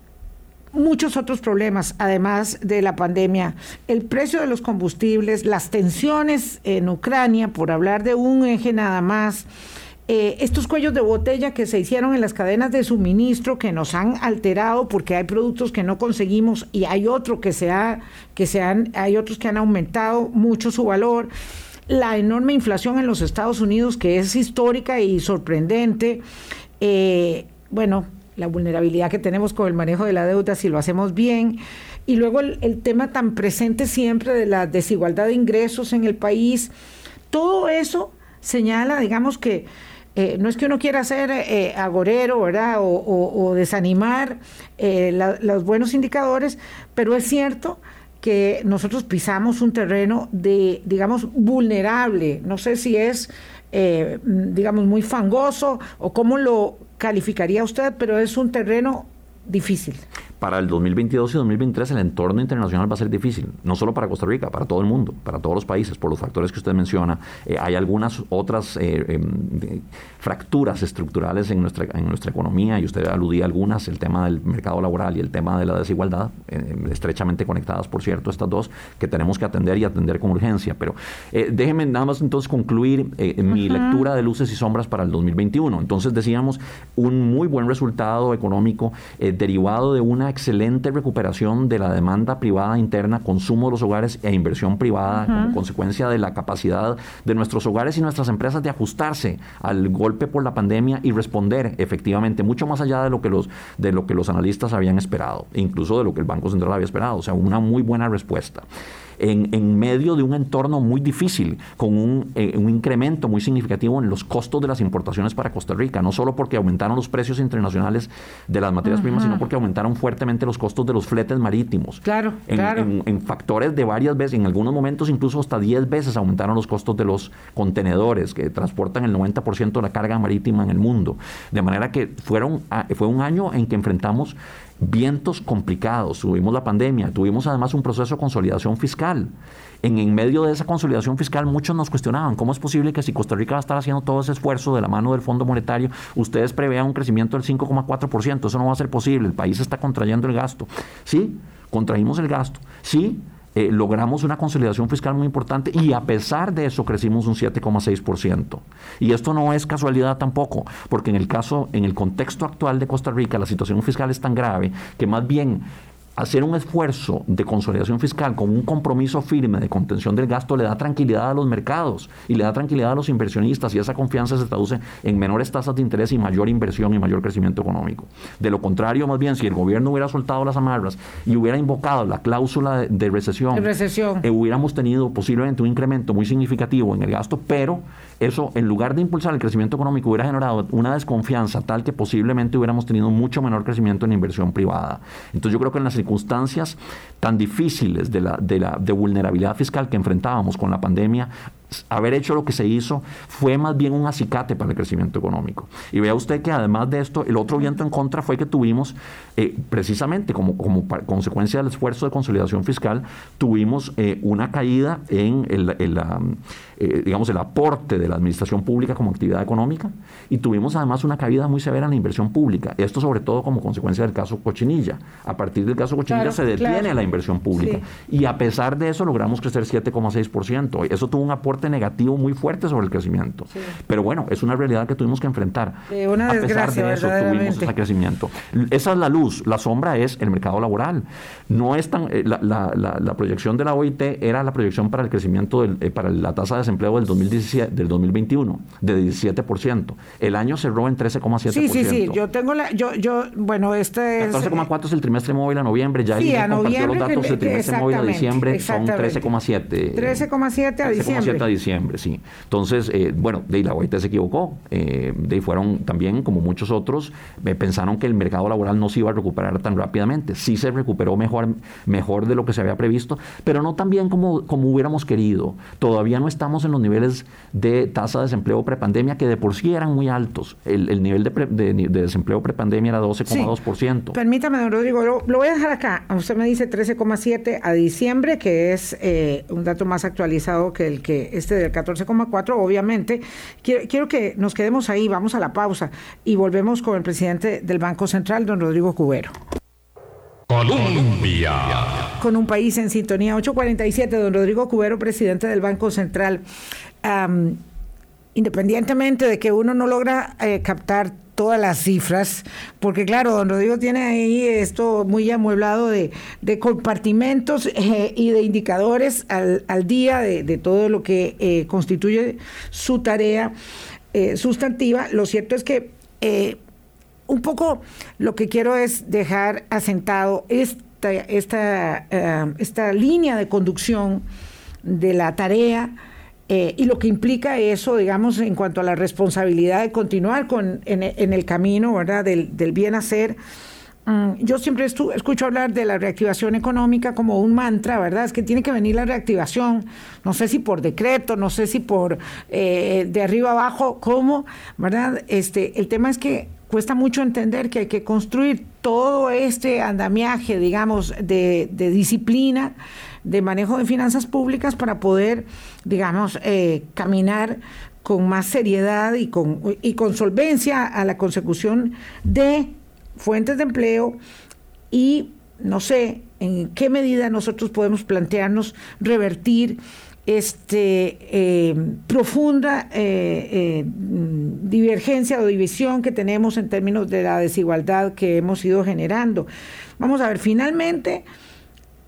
muchos otros problemas, además de la pandemia, el precio de los combustibles, las tensiones en Ucrania, por hablar de un eje nada más, eh, estos cuellos de botella que se hicieron en las cadenas de suministro que nos han alterado porque hay productos que no conseguimos y hay otro que se que se han, hay otros que han aumentado mucho su valor. La enorme inflación en los Estados Unidos que es histórica y sorprendente. Eh, bueno la vulnerabilidad que tenemos con el manejo de la deuda si lo hacemos bien. Y luego el, tema tan presente siempre de la desigualdad de ingresos en el país. Todo eso señala, digamos que eh, no es que uno quiera ser eh, agorero, ¿verdad? O, desanimar eh, los buenos indicadores, pero es cierto que nosotros pisamos un terreno de, digamos, vulnerable. No sé si es, digamos, muy fangoso o cómo lo calificaría usted, pero es un terreno difícil para el 2022 y 2023 el entorno internacional va a ser difícil, no solo para Costa Rica, para todo el mundo, para todos los países, por los factores que usted menciona. Eh, hay algunas otras eh, em, fracturas estructurales en nuestra, en nuestra economía, y usted aludía a algunas, el tema del mercado laboral y el tema de la desigualdad, eh, estrechamente conectadas, por cierto, estas dos, que tenemos que atender y atender con urgencia. Pero déjenme nada más entonces concluir mi lectura de luces y sombras para el 2021. Entonces decíamos, un muy buen resultado económico derivado de una excelente recuperación de la demanda privada interna, consumo de los hogares e inversión privada como consecuencia de la capacidad de nuestros hogares y nuestras empresas de ajustarse al golpe por la pandemia y responder efectivamente mucho más allá de lo que los, de lo que los analistas habían esperado, incluso de lo que el Banco Central había esperado. O sea, una muy buena respuesta en, medio de un entorno muy difícil, con eh, un, incremento muy significativo en los costos de las importaciones para Costa Rica, no solo porque aumentaron los precios internacionales de las materias primas, sino porque aumentaron fuertemente los costos de los fletes marítimos. Claro, en, claro. En, factores de varias veces, en algunos momentos incluso hasta 10 veces aumentaron los costos de los contenedores que transportan el 90% de la carga marítima en el mundo. De manera que fueron, fue un año en que enfrentamos vientos complicados, tuvimos la pandemia, tuvimos además un proceso de consolidación fiscal. En, medio de esa consolidación fiscal muchos nos cuestionaban cómo es posible que si Costa Rica va a estar haciendo todo ese esfuerzo de la mano del Fondo Monetario, ustedes prevean un crecimiento del 5,4%, eso no va a ser posible, el país está contrayendo el gasto. Sí, contraímos el gasto. Sí, eh, logramos una consolidación fiscal muy importante y a pesar de eso crecimos un 7,6%. Y esto no es casualidad tampoco, porque en el caso, en el contexto actual de Costa Rica, la situación fiscal es tan grave que más bien hacer un esfuerzo de consolidación fiscal con un compromiso firme de contención del gasto le da tranquilidad a los mercados y le da tranquilidad a los inversionistas y esa confianza se traduce en menores tasas de interés y mayor inversión y mayor crecimiento económico. De lo contrario, más bien, si el gobierno hubiera soltado las amarras y hubiera invocado la cláusula de, recesión, recesión. Eh, hubiéramos tenido posiblemente un incremento muy significativo en el gasto, pero eso, en lugar de impulsar el crecimiento económico, hubiera generado una desconfianza tal que posiblemente hubiéramos tenido mucho menor crecimiento en inversión privada. Entonces yo creo que en las circunstancias tan difíciles de, la, de, la, de vulnerabilidad fiscal que enfrentábamos con la pandemia, haber hecho lo que se hizo fue más bien un acicate para el crecimiento económico. Y vea usted que además de esto, el otro viento en contra fue que tuvimos, eh, precisamente como, como consecuencia del esfuerzo de consolidación fiscal, tuvimos eh, una caída en el, eh, digamos, el aporte de la administración pública como actividad económica y tuvimos además una caída muy severa en la inversión pública. Esto sobre todo como consecuencia del caso Cochinilla. A partir del caso Cochinilla se detiene la inversión pública y a pesar de eso logramos crecer 7,6%. Eso tuvo un aporte negativo muy fuerte sobre el crecimiento. Pero bueno, es una realidad que tuvimos que enfrentar. una a pesar de eso tuvimos ese crecimiento. Esa es la luz, la sombra es el mercado laboral. No es tan, eh, la, la, proyección de la OIT era la proyección para el crecimiento, del, eh, para la tasa de desempleo del, 2017, del 2021, de 17%. El año cerró en 13,7%. Sí, sí, sí, yo tengo la, yo, yo, bueno, este es... 14,4 es el trimestre móvil a noviembre, ya sí, a compartió los datos del trimestre móvil a diciembre, son 13,7. 13,7 a diciembre diciembre, sí. Entonces, eh, bueno, de la OIT se equivocó. Eh, de ahí fueron también, como muchos otros, eh, pensaron que el mercado laboral no se iba a recuperar tan rápidamente. Sí se recuperó mejor, mejor de lo que se había previsto, pero no tan bien como, como hubiéramos querido. Todavía no estamos en los niveles de tasa de desempleo prepandemia, que de por sí eran muy altos. El, nivel de, desempleo prepandemia era 12,2%. Permítame, don Rodrigo, lo, voy a dejar acá. Usted me dice 13,7 a diciembre, que es un dato más actualizado que el que este del 14,4, obviamente. Quiero, quiero que nos quedemos ahí, vamos a la pausa y volvemos con el presidente del Banco Central, don Rodrigo Cubero. Colombia. Con un país en sintonía. 847, don Rodrigo Cubero, presidente del Banco Central. independientemente de que uno no logra eh, captar todas las cifras, porque claro, don Rodrigo tiene ahí esto muy amueblado de, compartimentos eh, y de indicadores al, día de, todo lo que eh, constituye su tarea eh, sustantiva. Lo cierto es que un poco lo que quiero es dejar asentado esta, esta, esta línea de conducción de la tarea eh, y lo que implica eso, digamos, en cuanto a la responsabilidad de continuar con, en, el camino, ¿verdad?, del, del bien hacer. Mm, yo siempre escucho hablar de la reactivación económica como un mantra, ¿verdad? Es que tiene que venir la reactivación, no sé si por decreto, no sé si por eh, de arriba abajo, cómo, ¿verdad? Este, el tema es que cuesta mucho entender que hay que construir todo este andamiaje, digamos, de, de disciplina de manejo de finanzas públicas para poder, digamos, eh, caminar con más seriedad y con, y con solvencia a la consecución de fuentes de empleo y no sé en qué medida nosotros podemos plantearnos revertir este, eh, profunda eh, divergencia o división que tenemos en términos de la desigualdad que hemos ido generando. Vamos a ver, finalmente,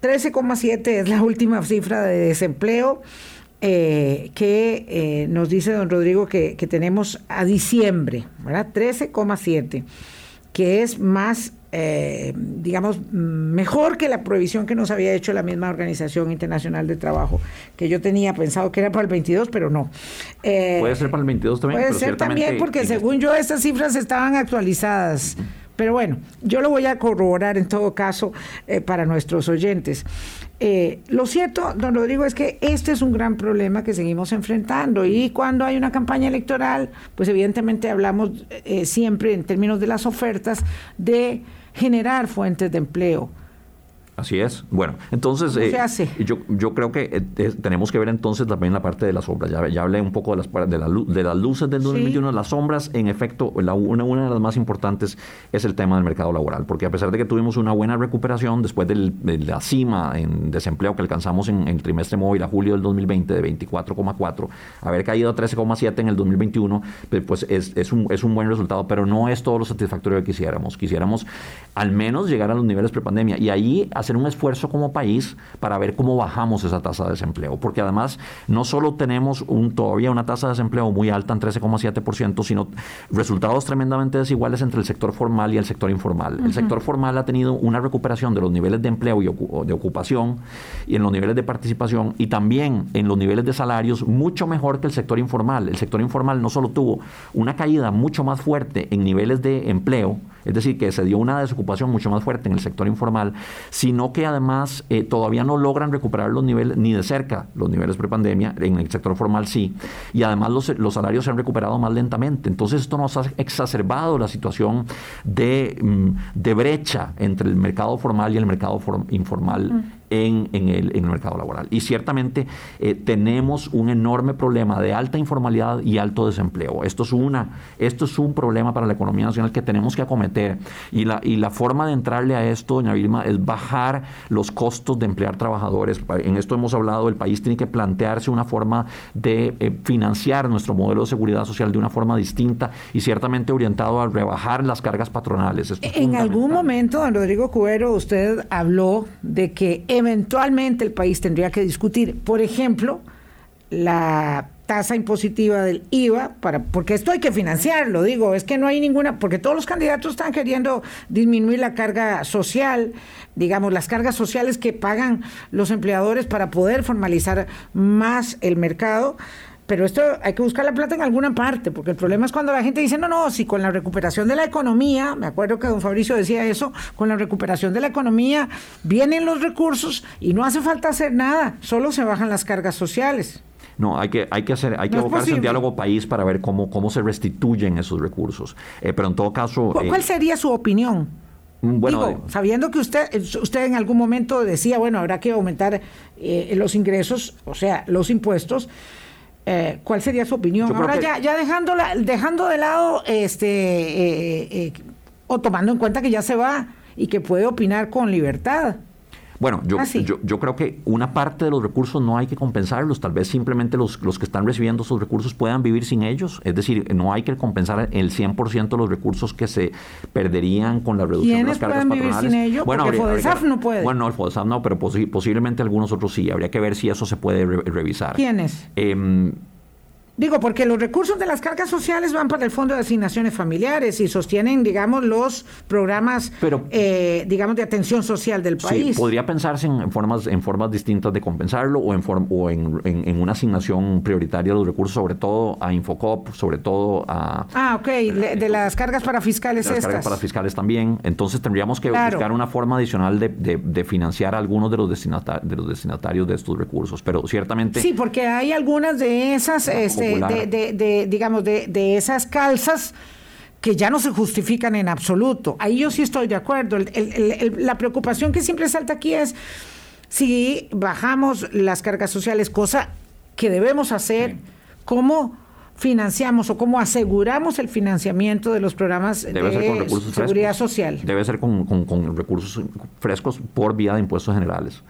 13,7 es la última cifra de desempleo. que nos dice don Rodrigo que, que tenemos a diciembre, ¿verdad? 13,7, que es más eh, digamos, mejor que la prohibición que nos había hecho la misma Organización Internacional de Trabajo, que yo tenía pensado que era para el 22, pero no. Eh, puede ser para el 22 también. Puede ser también, porque según yo estas cifras estaban actualizadas. Pero bueno, yo lo voy a corroborar en todo caso eh, para nuestros oyentes. Eh, lo cierto, don Rodrigo, es que este es un gran problema que seguimos enfrentando y cuando hay una campaña electoral, pues evidentemente hablamos eh, siempre en términos de las ofertas de generar fuentes de empleo Así es. Bueno, entonces eh, yo, yo creo que eh, tenemos que ver entonces también la parte de las sombras. Ya, ya hablé un poco de las, de, la, de las luces del 2021. Las sombras, en efecto, la, una, una de las más importantes es el tema del mercado laboral, porque a pesar de que tuvimos una buena recuperación después de la cima en desempleo que alcanzamos en, el trimestre móvil a julio del 2020 de 24,4, haber caído a 13,7 en el 2021, pues es, es, un, es un buen resultado, pero no es todo lo satisfactorio que quisiéramos. Quisiéramos al menos llegar a los niveles prepandemia y ahí hacer un esfuerzo como país para ver cómo bajamos esa tasa de desempleo, porque además no solo tenemos un, todavía una tasa de desempleo muy alta en 13,7%, sino resultados tremendamente desiguales entre el sector formal y el sector informal. El sector formal ha tenido una recuperación de los niveles de empleo y de ocupación y en los niveles de participación y también en los niveles de salarios mucho mejor que el sector informal. El sector informal no solo tuvo una caída mucho más fuerte en niveles de empleo, es decir, que se dio una desocupación mucho más fuerte en el sector informal, sino que además eh, todavía no logran recuperar los niveles, ni de cerca los niveles prepandemia, en el sector formal sí, y además los, salarios se han recuperado más lentamente. Entonces esto nos ha exacerbado la situación de, mm, de brecha entre el mercado formal y el mercado informal en, el, mercado laboral. Y ciertamente eh, tenemos un enorme problema de alta informalidad y alto desempleo. Esto es, una, esto es un problema para la economía nacional que tenemos que acometer. Y la, y la forma de entrarle a esto, doña Vilma, es bajar los costos de emplear trabajadores. En esto hemos hablado, el país tiene que plantearse una forma de eh, financiar nuestro modelo de seguridad social de una forma distinta y ciertamente orientado a rebajar las cargas patronales. en algún momento, don Rodrigo Cuero, usted habló de que eventualmente el país tendría que discutir, por ejemplo, la tasa impositiva del IVA, para, porque esto hay que financiarlo, digo, es que no hay ninguna, porque todos los candidatos están queriendo disminuir la carga social, digamos, las cargas sociales que pagan los empleadores para poder formalizar más el mercado. Pero esto hay que buscar la plata en alguna parte, porque el problema es cuando la gente dice, no, no, si con la recuperación de la economía, me acuerdo que don Fabricio decía eso, con la recuperación de la economía vienen los recursos y no hace falta hacer nada, solo se bajan las cargas sociales. No, hay que, hay que hacer, hay que abocarse en diálogo país para ver cómo, cómo se restituyen esos recursos. Eh, pero en todo caso. ¿Cuál eh, sería su opinión? Mm, bueno, sabiendo que usted, usted en algún momento decía, bueno, habrá que aumentar eh, los ingresos, o sea, los impuestos. Eh, ¿Cuál sería su opinión? Ahora ya, ya dejando, dejando de lado, este, eh, eh, o tomando en cuenta que ya se va y que puede opinar con libertad. Bueno, yo, ah, yo, yo, creo que una parte de los recursos no hay que compensarlos, tal vez simplemente los, los que están recibiendo esos recursos puedan vivir sin ellos, es decir, no hay que compensar el 100% de los recursos que se perderían con la reducción de las cargas pueden vivir sin ellos? Bueno, Porque el FODESAF no puede. Bueno, el FODESAF no, pero posiblemente algunos otros sí, habría que ver si eso se puede revisar. ¿Quiénes? Eh, Digo, porque los recursos de las cargas sociales van para el Fondo de Asignaciones Familiares y sostienen, digamos, los programas, eh, digamos, de atención social del país. Sí, podría pensarse en formas, en formas distintas de compensarlo o, en, o en, una asignación prioritaria de los recursos, sobre todo a Infocop, sobre todo a... Ah, ok, de las cargas para fiscales de las cargas para fiscales también. Entonces tendríamos que buscar una forma adicional de, financiar a algunos de los, de los destinatarios de estos recursos, pero ciertamente... Sí, porque hay algunas de esas de, digamos, de, esas calzas que ya no se justifican en absoluto. Ahí yo sí estoy de acuerdo. la preocupación que siempre salta aquí es si bajamos las cargas sociales, cosa que debemos hacer, ¿cómo financiamos o cómo aseguramos el financiamiento de los programas Debe de ser con recursos seguridad frescos. social. Debe ser con, con- con recursos frescos por vía de impuestos generales.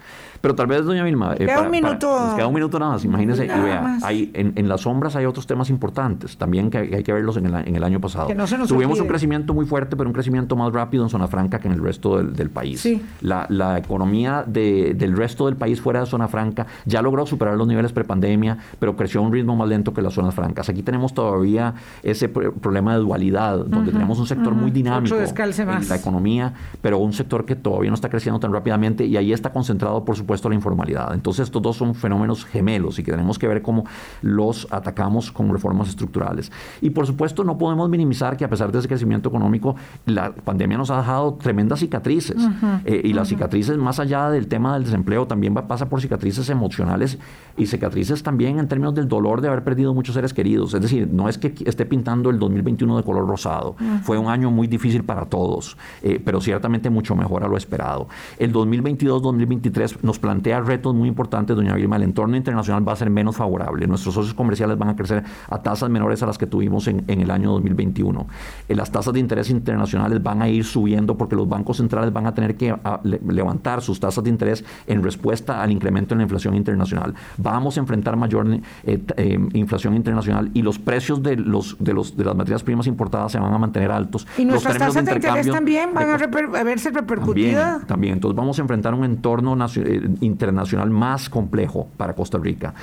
Pero tal vez, doña Vilma... eh, Queda un minuto. queda un minuto nada más. Imagínese, y vea, más. hay, en, en las sombras hay otros temas importantes también que hay, que verlos en el, en el año pasado. Que no se nos Tuvimos olvide. un crecimiento muy fuerte, pero un crecimiento más rápido en zona franca que en el resto del, del país. Sí. La, la economía de- del resto del país fuera de zona franca ya logró superar los niveles prepandemia, pero creció a un ritmo más lento que las zonas francas. Aquí tenemos todavía ese pr- problema de dualidad, donde tenemos un sector muy dinámico Otro descalce en la economía, pero un sector que todavía no está creciendo tan rápidamente y ahí está concentrado, por supuesto, la informalidad. Entonces, estos dos son fenómenos gemelos y que tenemos que ver cómo los atacamos con reformas estructurales. Y, por supuesto, no podemos minimizar que a pesar de ese crecimiento económico, la pandemia nos ha dejado tremendas cicatrices. Eh, y las cicatrices, más allá del tema del desempleo, también va, pasa por cicatrices emocionales y cicatrices también en términos del dolor de haber perdido muchos seres queridos. Es decir, no es que esté pintando el 2021 de color rosado. Fue un año muy difícil para todos, eh, pero ciertamente mucho mejor a lo esperado. El 2022-2023 nos plantea retos muy importantes, doña Vilma. El entorno internacional va a ser menos favorable. Nuestros socios comerciales van a crecer a tasas menores a las que tuvimos en, en el año 2021. Eh, las tasas de interés internacionales van a ir subiendo porque los bancos centrales van a tener que a, le, levantar sus tasas de interés en respuesta al incremento en la inflación internacional. Vamos a enfrentar mayor eh, eh, inflación internacional y los precios de, los, de, los, de las materias primas importadas se van a mantener altos. Y Los nuestras términos tasas de interés también van de a, reper- a verse repercutidas. también, también. Entonces vamos a enfrentar un entorno nacio- eh, internacional más complejo para Costa Rica.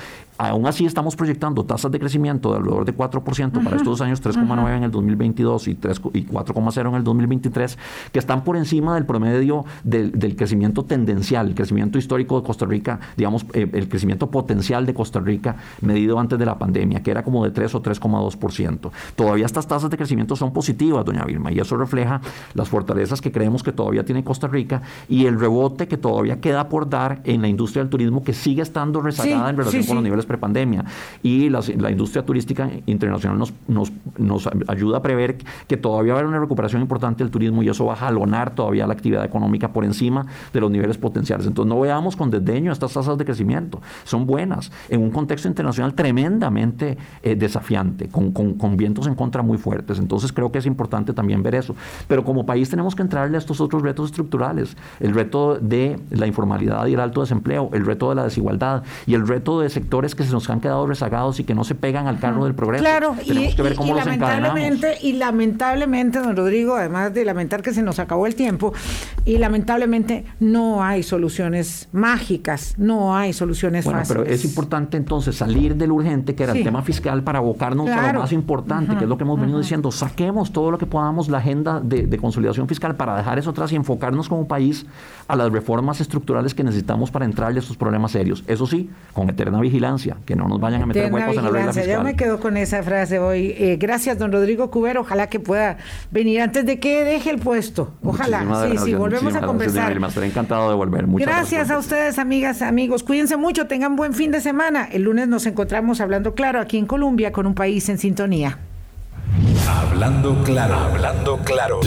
Aún así estamos proyectando tasas de crecimiento de alrededor de 4% para estos dos años, 3,9 en el 2022 y, 3 y 4,0 en el 2023, que están por encima del promedio del, del crecimiento tendencial, el crecimiento histórico de Costa Rica, digamos, eh, el crecimiento potencial de Costa Rica medido antes de la pandemia, que era como de 3 o 3,2%. Todavía estas tasas de crecimiento son positivas, doña Vilma, y eso refleja las fortalezas que creemos que todavía tiene Costa Rica y el rebote que todavía queda por dar en la industria del turismo que sigue estando rezagada Sí, en relación sí, con los niveles prepandemia. Y la, industria turística internacional nos, ayuda a prever que todavía va a haber una recuperación importante del turismo y eso va a jalonar todavía la actividad económica por encima de los niveles potenciales. Entonces no veamos con desdeño estas tasas de crecimiento. Son buenas en un contexto internacional tremendamente eh, desafiante, con- con vientos en contra muy fuertes. Entonces creo que es importante también ver eso. Pero como país tenemos que entrarle a estos otros retos estructurales. El reto de la informalidad y el alto desempleo, el reto de la desigualdad y el reto de sectores que se nos han quedado rezagados y que no se pegan al carro del progreso. Claro, tenemos y, que ver y- cómo y los encadenamos. lamentablemente, y lamentablemente, don Rodrigo, además de lamentar que se nos acabó el tiempo, y lamentablemente no hay soluciones mágicas, no hay soluciones Bueno, fáciles. pero es importante entonces salir del urgente, que era Sí. el tema fiscal, para abocarnos a lo más importante, que es lo que hemos venido diciendo. Saquemos todo lo que podamos la agenda de, de consolidación fiscal para dejar eso atrás y enfocarnos como país a las reformas estructurales que necesitamos para entrarle a estos problemas serios. Eso sí, con eterna vigilancia, que no nos vayan a meter Eterna huecos en la regla fiscal. Yo me quedo con esa frase hoy. Eh, gracias, don Rodrigo Cubero. Ojalá que pueda venir antes de que deje el puesto. Ojalá. Muchísimas sí, gracias, sí, volvemos muchísimas a gracias, conversar. Vilma. Estaré encantado de volver. Muchas Gracias por- a ustedes, amigas, amigos. Cuídense mucho, tengan buen fin de semana. El lunes nos encontramos hablando claro aquí en Colombia con un país en sintonía. Hablando claro, hablando claro.